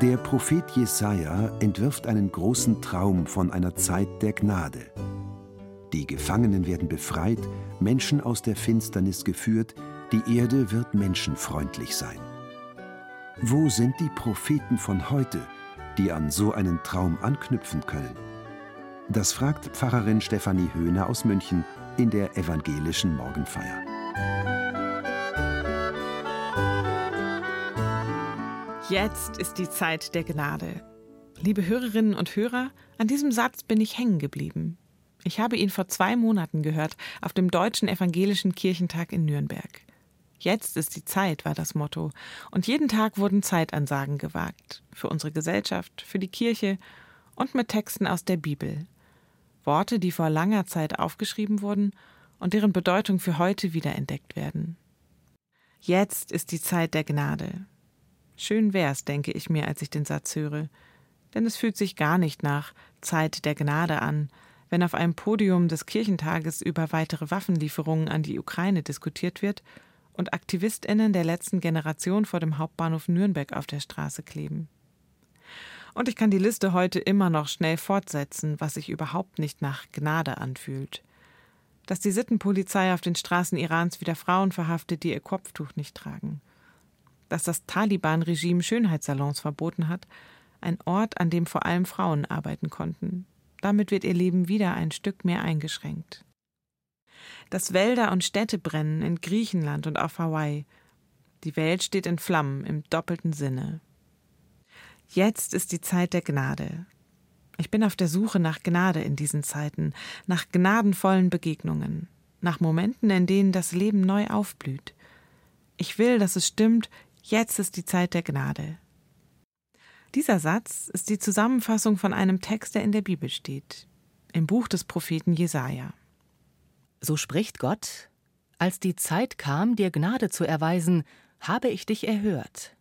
Der Prophet Jesaja entwirft einen großen Traum von einer Zeit der Gnade. Die Gefangenen werden befreit, Menschen aus der Finsternis geführt, die Erde wird menschenfreundlich sein. Wo sind die Propheten von heute, die an so einen Traum anknüpfen können? Das fragt Pfarrerin Stefanie Höhner aus München in der evangelischen Morgenfeier. Jetzt ist die Zeit der Gnade. Liebe Hörerinnen und Hörer, an diesem Satz bin ich hängen geblieben. Ich habe ihn vor zwei Monaten gehört auf dem Deutschen Evangelischen Kirchentag in Nürnberg. Jetzt ist die Zeit, war das Motto, und jeden Tag wurden Zeitansagen gewagt. Für unsere Gesellschaft, für die Kirche und mit Texten aus der Bibel. Worte, die vor langer Zeit aufgeschrieben wurden und deren Bedeutung für heute wiederentdeckt werden. Jetzt ist die Zeit der Gnade. Schön wär's, denke ich mir, als ich den Satz höre. Denn es fühlt sich gar nicht nach Zeit der Gnade an, wenn auf einem Podium des Kirchentages über weitere Waffenlieferungen an die Ukraine diskutiert wird und AktivistInnen der letzten Generation vor dem Hauptbahnhof Nürnberg auf der Straße kleben. Und ich kann die Liste heute immer noch schnell fortsetzen, was sich überhaupt nicht nach Gnade anfühlt. Dass die Sittenpolizei auf den Straßen Irans wieder Frauen verhaftet, die ihr Kopftuch nicht tragen dass das Taliban-Regime Schönheitssalons verboten hat, ein Ort, an dem vor allem Frauen arbeiten konnten. Damit wird ihr Leben wieder ein Stück mehr eingeschränkt. Dass Wälder und Städte brennen in Griechenland und auf Hawaii. Die Welt steht in Flammen im doppelten Sinne. Jetzt ist die Zeit der Gnade. Ich bin auf der Suche nach Gnade in diesen Zeiten, nach gnadenvollen Begegnungen, nach Momenten, in denen das Leben neu aufblüht. Ich will, dass es stimmt, Jetzt ist die Zeit der Gnade. Dieser Satz ist die Zusammenfassung von einem Text, der in der Bibel steht, im Buch des Propheten Jesaja. So spricht Gott: Als die Zeit kam, dir Gnade zu erweisen, habe ich dich erhört.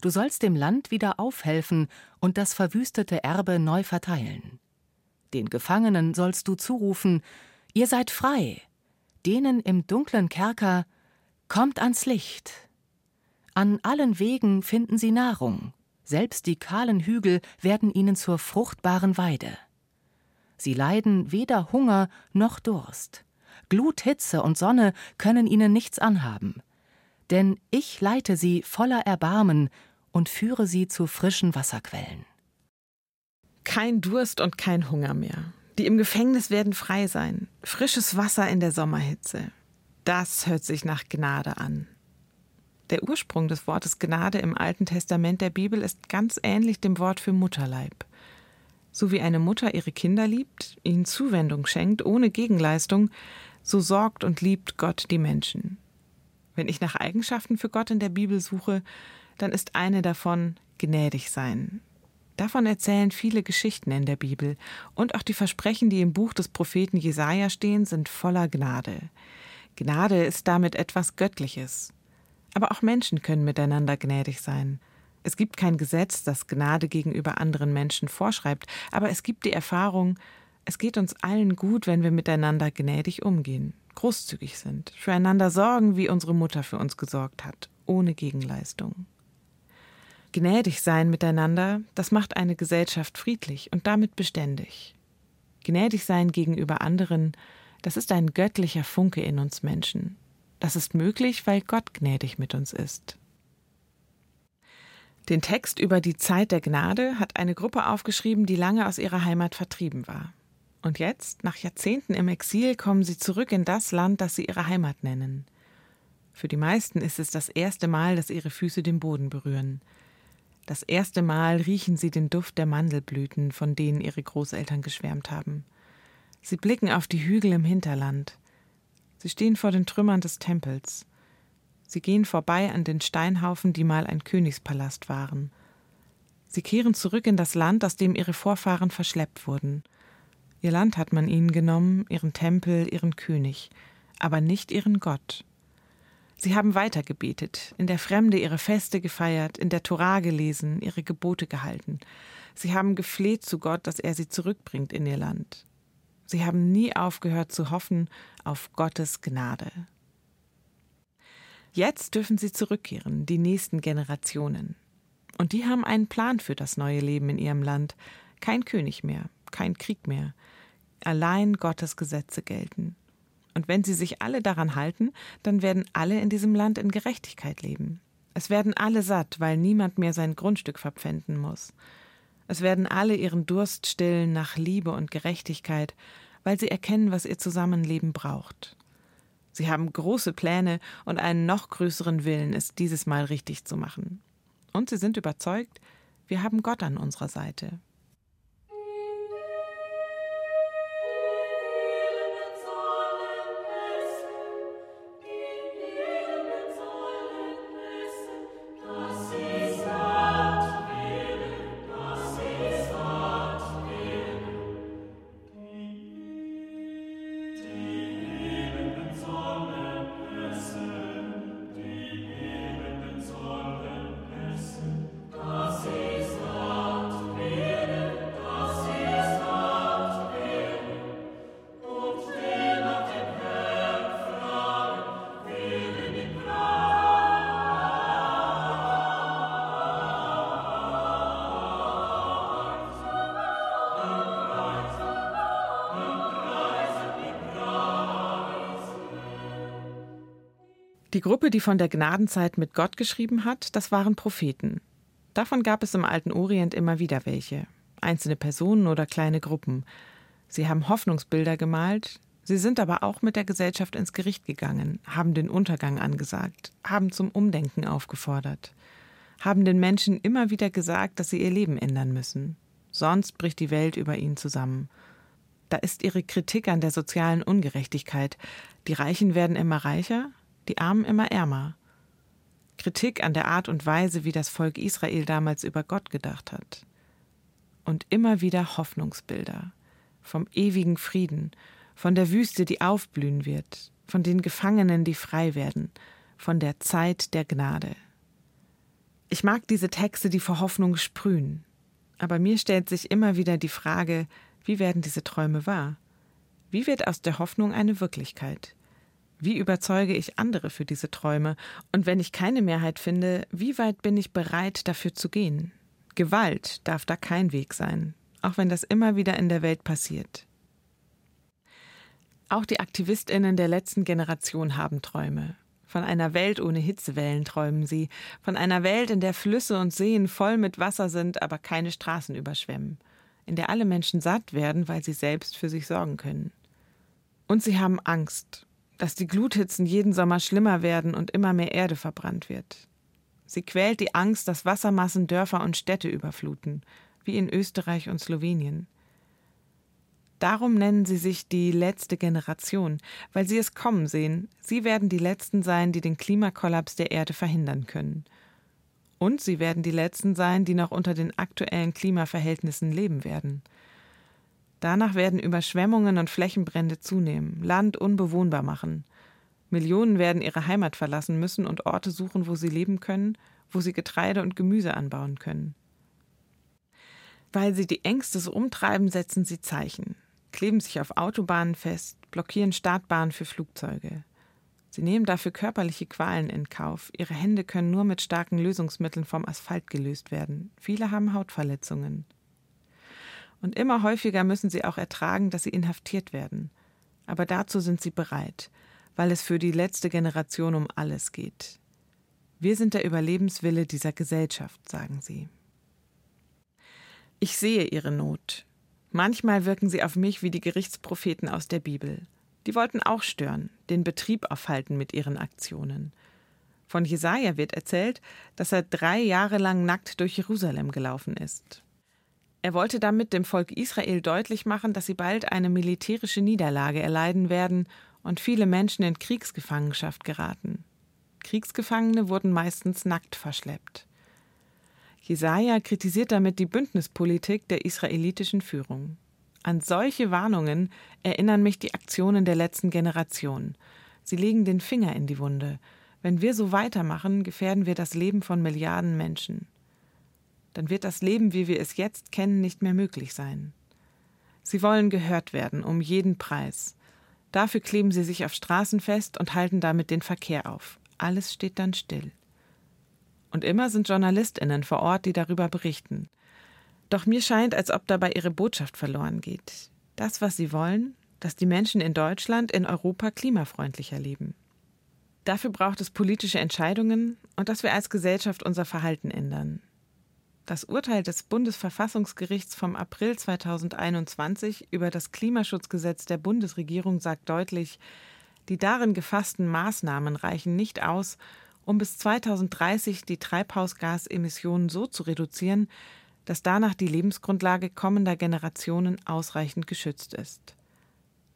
Du sollst dem Land wieder aufhelfen und das verwüstete Erbe neu verteilen. Den Gefangenen sollst du zurufen: Ihr seid frei. Denen im dunklen Kerker: Kommt ans Licht. An allen Wegen finden sie Nahrung, selbst die kahlen Hügel werden ihnen zur fruchtbaren Weide. Sie leiden weder Hunger noch Durst. Glut, Hitze und Sonne können ihnen nichts anhaben. Denn ich leite sie voller Erbarmen und führe sie zu frischen Wasserquellen. Kein Durst und kein Hunger mehr. Die im Gefängnis werden frei sein. Frisches Wasser in der Sommerhitze. Das hört sich nach Gnade an. Der Ursprung des Wortes Gnade im Alten Testament der Bibel ist ganz ähnlich dem Wort für Mutterleib. So wie eine Mutter ihre Kinder liebt, ihnen Zuwendung schenkt, ohne Gegenleistung, so sorgt und liebt Gott die Menschen. Wenn ich nach Eigenschaften für Gott in der Bibel suche, dann ist eine davon gnädig sein. Davon erzählen viele Geschichten in der Bibel und auch die Versprechen, die im Buch des Propheten Jesaja stehen, sind voller Gnade. Gnade ist damit etwas Göttliches. Aber auch Menschen können miteinander gnädig sein. Es gibt kein Gesetz, das Gnade gegenüber anderen Menschen vorschreibt, aber es gibt die Erfahrung, es geht uns allen gut, wenn wir miteinander gnädig umgehen, großzügig sind, füreinander sorgen, wie unsere Mutter für uns gesorgt hat, ohne Gegenleistung. Gnädig sein miteinander, das macht eine Gesellschaft friedlich und damit beständig. Gnädig sein gegenüber anderen, das ist ein göttlicher Funke in uns Menschen. Das ist möglich, weil Gott gnädig mit uns ist. Den Text über die Zeit der Gnade hat eine Gruppe aufgeschrieben, die lange aus ihrer Heimat vertrieben war. Und jetzt, nach Jahrzehnten im Exil, kommen sie zurück in das Land, das sie ihre Heimat nennen. Für die meisten ist es das erste Mal, dass ihre Füße den Boden berühren. Das erste Mal riechen sie den Duft der Mandelblüten, von denen ihre Großeltern geschwärmt haben. Sie blicken auf die Hügel im Hinterland. Sie stehen vor den Trümmern des Tempels. Sie gehen vorbei an den Steinhaufen, die mal ein Königspalast waren. Sie kehren zurück in das Land, aus dem ihre Vorfahren verschleppt wurden. Ihr Land hat man ihnen genommen, ihren Tempel, ihren König, aber nicht ihren Gott. Sie haben weitergebetet, in der Fremde ihre Feste gefeiert, in der Torah gelesen, ihre Gebote gehalten. Sie haben gefleht zu Gott, dass er sie zurückbringt in ihr Land. Sie haben nie aufgehört zu hoffen auf Gottes Gnade. Jetzt dürfen sie zurückkehren, die nächsten Generationen. Und die haben einen Plan für das neue Leben in ihrem Land. Kein König mehr, kein Krieg mehr. Allein Gottes Gesetze gelten. Und wenn sie sich alle daran halten, dann werden alle in diesem Land in Gerechtigkeit leben. Es werden alle satt, weil niemand mehr sein Grundstück verpfänden muss. Es werden alle ihren Durst stillen nach Liebe und Gerechtigkeit, weil sie erkennen, was ihr Zusammenleben braucht. Sie haben große Pläne und einen noch größeren Willen, es dieses Mal richtig zu machen. Und sie sind überzeugt, wir haben Gott an unserer Seite. Gruppe, die von der Gnadenzeit mit Gott geschrieben hat, das waren Propheten. Davon gab es im alten Orient immer wieder welche, einzelne Personen oder kleine Gruppen. Sie haben Hoffnungsbilder gemalt, sie sind aber auch mit der Gesellschaft ins Gericht gegangen, haben den Untergang angesagt, haben zum Umdenken aufgefordert, haben den Menschen immer wieder gesagt, dass sie ihr Leben ändern müssen. Sonst bricht die Welt über ihnen zusammen. Da ist ihre Kritik an der sozialen Ungerechtigkeit. Die Reichen werden immer reicher, die Armen immer ärmer. Kritik an der Art und Weise, wie das Volk Israel damals über Gott gedacht hat. Und immer wieder Hoffnungsbilder vom ewigen Frieden, von der Wüste, die aufblühen wird, von den Gefangenen, die frei werden, von der Zeit der Gnade. Ich mag diese Texte, die vor Hoffnung sprühen, aber mir stellt sich immer wieder die Frage, wie werden diese Träume wahr? Wie wird aus der Hoffnung eine Wirklichkeit? Wie überzeuge ich andere für diese Träume? Und wenn ich keine Mehrheit finde, wie weit bin ich bereit, dafür zu gehen? Gewalt darf da kein Weg sein, auch wenn das immer wieder in der Welt passiert. Auch die Aktivistinnen der letzten Generation haben Träume. Von einer Welt ohne Hitzewellen träumen sie, von einer Welt, in der Flüsse und Seen voll mit Wasser sind, aber keine Straßen überschwemmen, in der alle Menschen satt werden, weil sie selbst für sich sorgen können. Und sie haben Angst, dass die Gluthitzen jeden Sommer schlimmer werden und immer mehr Erde verbrannt wird. Sie quält die Angst, dass Wassermassen Dörfer und Städte überfluten, wie in Österreich und Slowenien. Darum nennen sie sich die letzte Generation, weil sie es kommen sehen, sie werden die Letzten sein, die den Klimakollaps der Erde verhindern können. Und sie werden die Letzten sein, die noch unter den aktuellen Klimaverhältnissen leben werden. Danach werden Überschwemmungen und Flächenbrände zunehmen, Land unbewohnbar machen. Millionen werden ihre Heimat verlassen müssen und Orte suchen, wo sie leben können, wo sie Getreide und Gemüse anbauen können. Weil sie die Ängste so umtreiben, setzen sie Zeichen, kleben sich auf Autobahnen fest, blockieren Startbahnen für Flugzeuge. Sie nehmen dafür körperliche Qualen in Kauf. Ihre Hände können nur mit starken Lösungsmitteln vom Asphalt gelöst werden. Viele haben Hautverletzungen. Und immer häufiger müssen sie auch ertragen, dass sie inhaftiert werden. Aber dazu sind sie bereit, weil es für die letzte Generation um alles geht. Wir sind der Überlebenswille dieser Gesellschaft, sagen sie. Ich sehe ihre Not. Manchmal wirken sie auf mich wie die Gerichtspropheten aus der Bibel. Die wollten auch stören, den Betrieb aufhalten mit ihren Aktionen. Von Jesaja wird erzählt, dass er drei Jahre lang nackt durch Jerusalem gelaufen ist. Er wollte damit dem Volk Israel deutlich machen, dass sie bald eine militärische Niederlage erleiden werden und viele Menschen in Kriegsgefangenschaft geraten. Kriegsgefangene wurden meistens nackt verschleppt. Jesaja kritisiert damit die Bündnispolitik der israelitischen Führung. An solche Warnungen erinnern mich die Aktionen der letzten Generation. Sie legen den Finger in die Wunde. Wenn wir so weitermachen, gefährden wir das Leben von Milliarden Menschen. Dann wird das Leben, wie wir es jetzt kennen, nicht mehr möglich sein. Sie wollen gehört werden, um jeden Preis. Dafür kleben sie sich auf Straßen fest und halten damit den Verkehr auf. Alles steht dann still. Und immer sind Journalistinnen vor Ort, die darüber berichten. Doch mir scheint, als ob dabei ihre Botschaft verloren geht. Das, was sie wollen, dass die Menschen in Deutschland, in Europa klimafreundlicher leben. Dafür braucht es politische Entscheidungen und dass wir als Gesellschaft unser Verhalten ändern. Das Urteil des Bundesverfassungsgerichts vom April 2021 über das Klimaschutzgesetz der Bundesregierung sagt deutlich, die darin gefassten Maßnahmen reichen nicht aus, um bis 2030 die Treibhausgasemissionen so zu reduzieren, dass danach die Lebensgrundlage kommender Generationen ausreichend geschützt ist.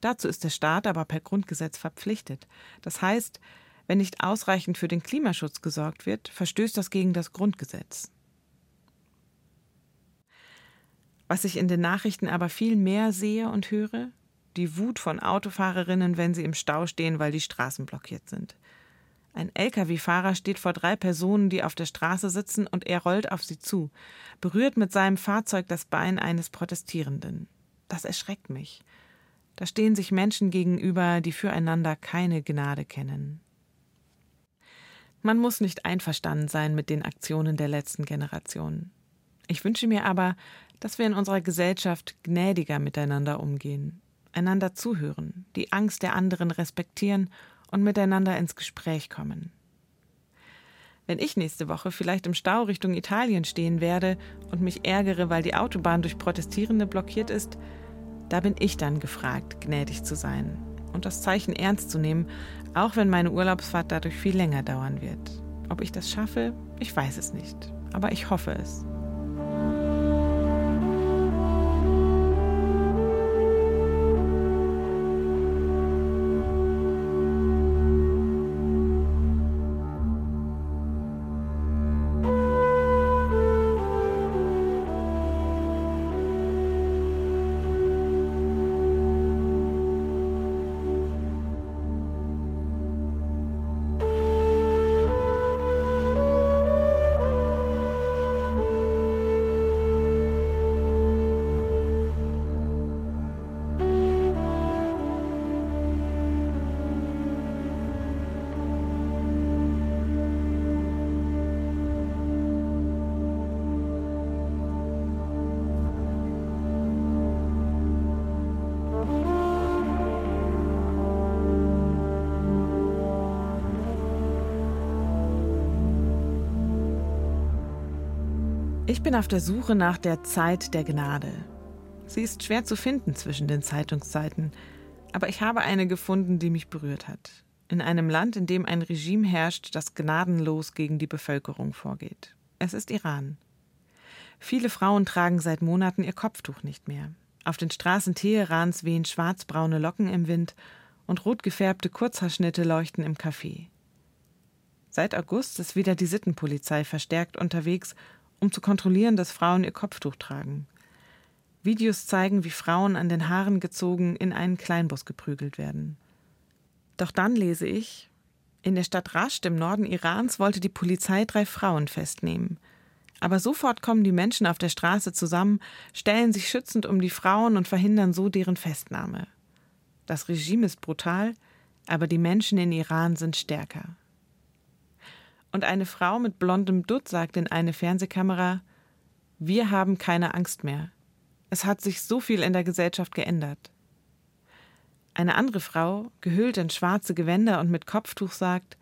Dazu ist der Staat aber per Grundgesetz verpflichtet. Das heißt, wenn nicht ausreichend für den Klimaschutz gesorgt wird, verstößt das gegen das Grundgesetz. Was ich in den Nachrichten aber viel mehr sehe und höre, die Wut von Autofahrerinnen, wenn sie im Stau stehen, weil die Straßen blockiert sind. Ein Lkw-Fahrer steht vor drei Personen, die auf der Straße sitzen, und er rollt auf sie zu, berührt mit seinem Fahrzeug das Bein eines Protestierenden. Das erschreckt mich. Da stehen sich Menschen gegenüber, die füreinander keine Gnade kennen. Man muss nicht einverstanden sein mit den Aktionen der letzten Generation. Ich wünsche mir aber, dass wir in unserer Gesellschaft gnädiger miteinander umgehen, einander zuhören, die Angst der anderen respektieren und miteinander ins Gespräch kommen. Wenn ich nächste Woche vielleicht im Stau Richtung Italien stehen werde und mich ärgere, weil die Autobahn durch Protestierende blockiert ist, da bin ich dann gefragt, gnädig zu sein und das Zeichen ernst zu nehmen, auch wenn meine Urlaubsfahrt dadurch viel länger dauern wird. Ob ich das schaffe, ich weiß es nicht, aber ich hoffe es. Ich bin auf der Suche nach der Zeit der Gnade. Sie ist schwer zu finden zwischen den Zeitungsseiten, aber ich habe eine gefunden, die mich berührt hat. In einem Land, in dem ein Regime herrscht, das gnadenlos gegen die Bevölkerung vorgeht. Es ist Iran. Viele Frauen tragen seit Monaten ihr Kopftuch nicht mehr. Auf den Straßen Teherans wehen schwarzbraune Locken im Wind und rot gefärbte Kurzhaarschnitte leuchten im Café. Seit August ist wieder die Sittenpolizei verstärkt unterwegs um zu kontrollieren, dass Frauen ihr Kopftuch tragen. Videos zeigen, wie Frauen an den Haaren gezogen in einen Kleinbus geprügelt werden. Doch dann lese ich, in der Stadt Rasht im Norden Irans wollte die Polizei drei Frauen festnehmen. Aber sofort kommen die Menschen auf der Straße zusammen, stellen sich schützend um die Frauen und verhindern so deren Festnahme. Das Regime ist brutal, aber die Menschen in Iran sind stärker und eine Frau mit blondem Dutt sagt in eine Fernsehkamera Wir haben keine Angst mehr. Es hat sich so viel in der Gesellschaft geändert. Eine andere Frau, gehüllt in schwarze Gewänder und mit Kopftuch, sagt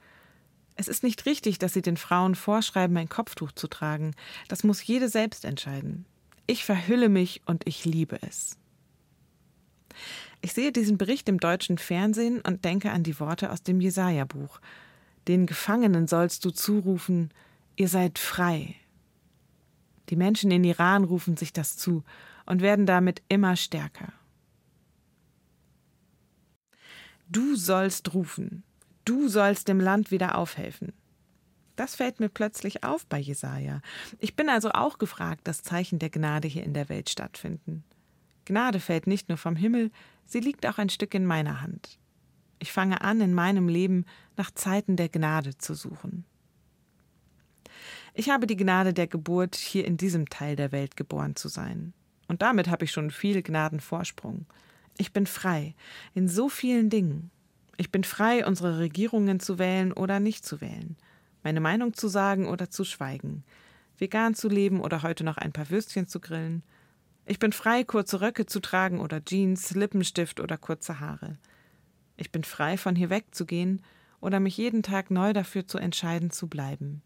Es ist nicht richtig, dass sie den Frauen vorschreiben, ein Kopftuch zu tragen. Das muss jede selbst entscheiden. Ich verhülle mich und ich liebe es. Ich sehe diesen Bericht im deutschen Fernsehen und denke an die Worte aus dem Jesaja-Buch. Den Gefangenen sollst du zurufen, ihr seid frei. Die Menschen in Iran rufen sich das zu und werden damit immer stärker. Du sollst rufen, du sollst dem Land wieder aufhelfen. Das fällt mir plötzlich auf bei Jesaja. Ich bin also auch gefragt, dass Zeichen der Gnade hier in der Welt stattfinden. Gnade fällt nicht nur vom Himmel, sie liegt auch ein Stück in meiner Hand. Ich fange an, in meinem Leben nach Zeiten der Gnade zu suchen. Ich habe die Gnade der Geburt, hier in diesem Teil der Welt geboren zu sein. Und damit habe ich schon viel Gnadenvorsprung. Ich bin frei in so vielen Dingen. Ich bin frei, unsere Regierungen zu wählen oder nicht zu wählen, meine Meinung zu sagen oder zu schweigen, vegan zu leben oder heute noch ein paar Würstchen zu grillen. Ich bin frei, kurze Röcke zu tragen oder Jeans, Lippenstift oder kurze Haare. Ich bin frei, von hier wegzugehen oder mich jeden Tag neu dafür zu entscheiden zu bleiben.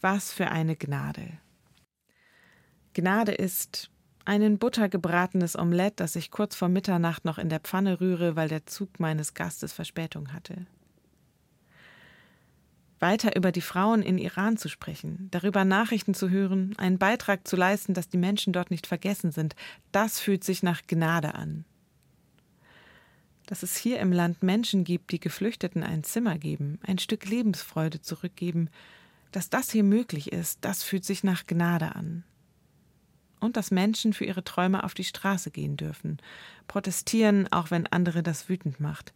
Was für eine Gnade. Gnade ist ein in Butter gebratenes Omelett, das ich kurz vor Mitternacht noch in der Pfanne rühre, weil der Zug meines Gastes Verspätung hatte. Weiter über die Frauen in Iran zu sprechen, darüber Nachrichten zu hören, einen Beitrag zu leisten, dass die Menschen dort nicht vergessen sind, das fühlt sich nach Gnade an. Dass es hier im Land Menschen gibt, die Geflüchteten ein Zimmer geben, ein Stück Lebensfreude zurückgeben, dass das hier möglich ist, das fühlt sich nach Gnade an. Und dass Menschen für ihre Träume auf die Straße gehen dürfen, protestieren, auch wenn andere das wütend macht.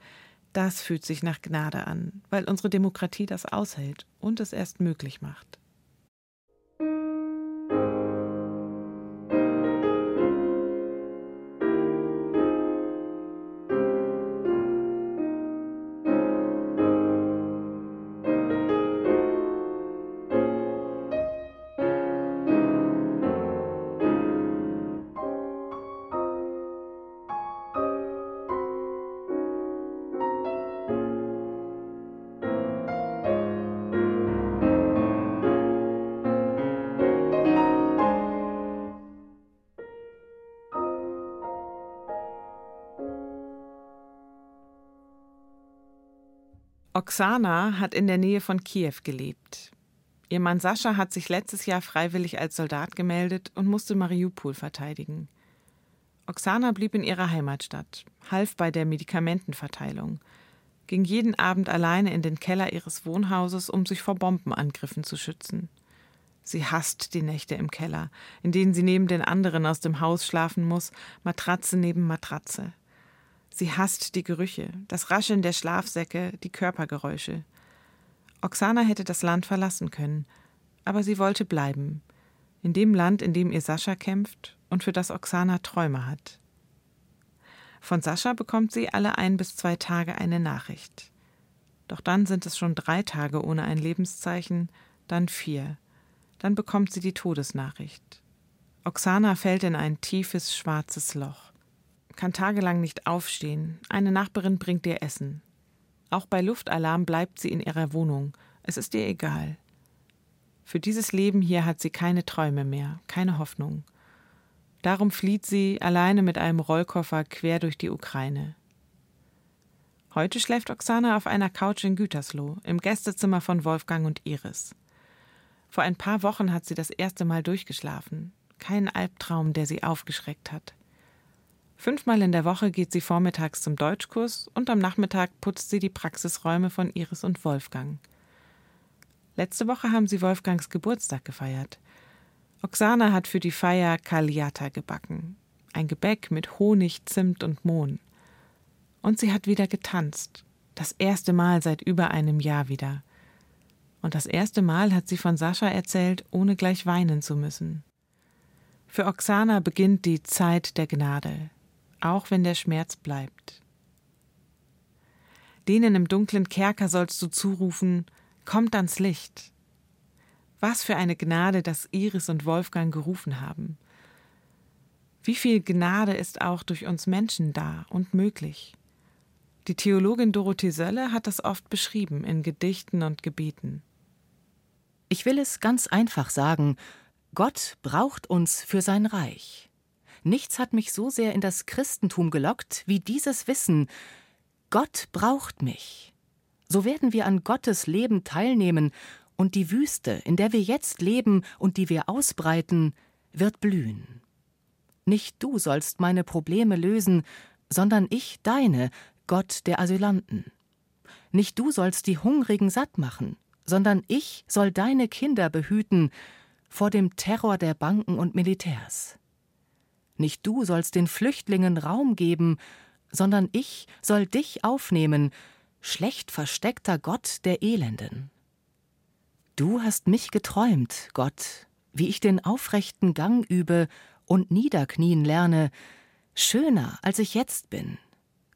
Das fühlt sich nach Gnade an, weil unsere Demokratie das aushält und es erst möglich macht. Oksana hat in der Nähe von Kiew gelebt. Ihr Mann Sascha hat sich letztes Jahr freiwillig als Soldat gemeldet und musste Mariupol verteidigen. Oksana blieb in ihrer Heimatstadt, half bei der Medikamentenverteilung, ging jeden Abend alleine in den Keller ihres Wohnhauses, um sich vor Bombenangriffen zu schützen. Sie hasst die Nächte im Keller, in denen sie neben den anderen aus dem Haus schlafen muss, Matratze neben Matratze. Sie hasst die Gerüche, das Rascheln der Schlafsäcke, die Körpergeräusche. Oksana hätte das Land verlassen können, aber sie wollte bleiben. In dem Land, in dem ihr Sascha kämpft und für das Oksana Träume hat. Von Sascha bekommt sie alle ein bis zwei Tage eine Nachricht. Doch dann sind es schon drei Tage ohne ein Lebenszeichen, dann vier. Dann bekommt sie die Todesnachricht. Oksana fällt in ein tiefes, schwarzes Loch kann tagelang nicht aufstehen. Eine Nachbarin bringt ihr Essen. Auch bei Luftalarm bleibt sie in ihrer Wohnung. Es ist ihr egal. Für dieses Leben hier hat sie keine Träume mehr, keine Hoffnung. Darum flieht sie alleine mit einem Rollkoffer quer durch die Ukraine. Heute schläft Oksana auf einer Couch in Gütersloh, im Gästezimmer von Wolfgang und Iris. Vor ein paar Wochen hat sie das erste Mal durchgeschlafen. Kein Albtraum, der sie aufgeschreckt hat. Fünfmal in der Woche geht sie vormittags zum Deutschkurs und am Nachmittag putzt sie die Praxisräume von Iris und Wolfgang. Letzte Woche haben sie Wolfgangs Geburtstag gefeiert. Oksana hat für die Feier Kaliata gebacken. Ein Gebäck mit Honig, Zimt und Mohn. Und sie hat wieder getanzt. Das erste Mal seit über einem Jahr wieder. Und das erste Mal hat sie von Sascha erzählt, ohne gleich weinen zu müssen. Für Oksana beginnt die Zeit der Gnade, auch wenn der Schmerz bleibt. Denen im dunklen Kerker sollst du zurufen, kommt ans Licht. Was für eine Gnade, dass Iris und Wolfgang gerufen haben. Wie viel Gnade ist auch durch uns Menschen da und möglich. Die Theologin Dorothee Sölle hat das oft beschrieben in Gedichten und Gebeten. Ich will es ganz einfach sagen, Gott braucht uns für sein Reich. Nichts hat mich so sehr in das Christentum gelockt wie dieses Wissen, Gott braucht mich. So werden wir an Gottes Leben teilnehmen und die Wüste, in der wir jetzt leben und die wir ausbreiten, wird blühen. Nicht du sollst meine Probleme lösen, sondern ich deine, Gott der Asylanten. Nicht du sollst die Hungrigen satt machen, sondern ich soll deine Kinder behüten vor dem Terror der Banken und Militärs. Nicht du sollst den Flüchtlingen Raum geben, sondern ich soll dich aufnehmen, schlecht versteckter Gott der Elenden. Du hast mich geträumt, Gott, wie ich den aufrechten Gang übe und niederknien lerne, schöner als ich jetzt bin,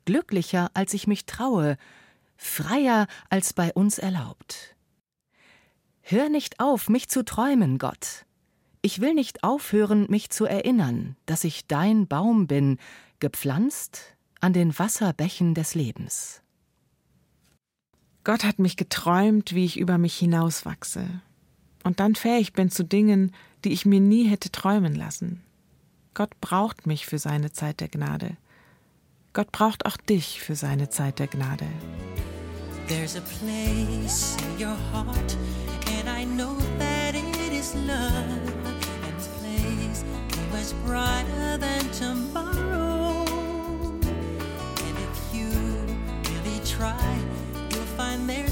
glücklicher als ich mich traue, freier als bei uns erlaubt. Hör nicht auf, mich zu träumen, Gott. Ich will nicht aufhören, mich zu erinnern, dass ich dein Baum bin, gepflanzt an den Wasserbächen des Lebens. Gott hat mich geträumt, wie ich über mich hinauswachse und dann fähig bin zu Dingen, die ich mir nie hätte träumen lassen. Gott braucht mich für seine Zeit der Gnade. Gott braucht auch dich für seine Zeit der Gnade. There's a place in your heart, and I know that it is love. Is brighter than tomorrow. And if you really try, you'll find there's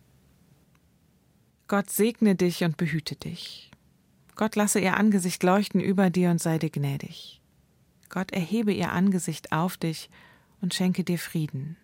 Gott segne dich und behüte dich. Gott lasse ihr Angesicht leuchten über dir und sei dir gnädig. Gott erhebe ihr Angesicht auf dich und schenke dir Frieden.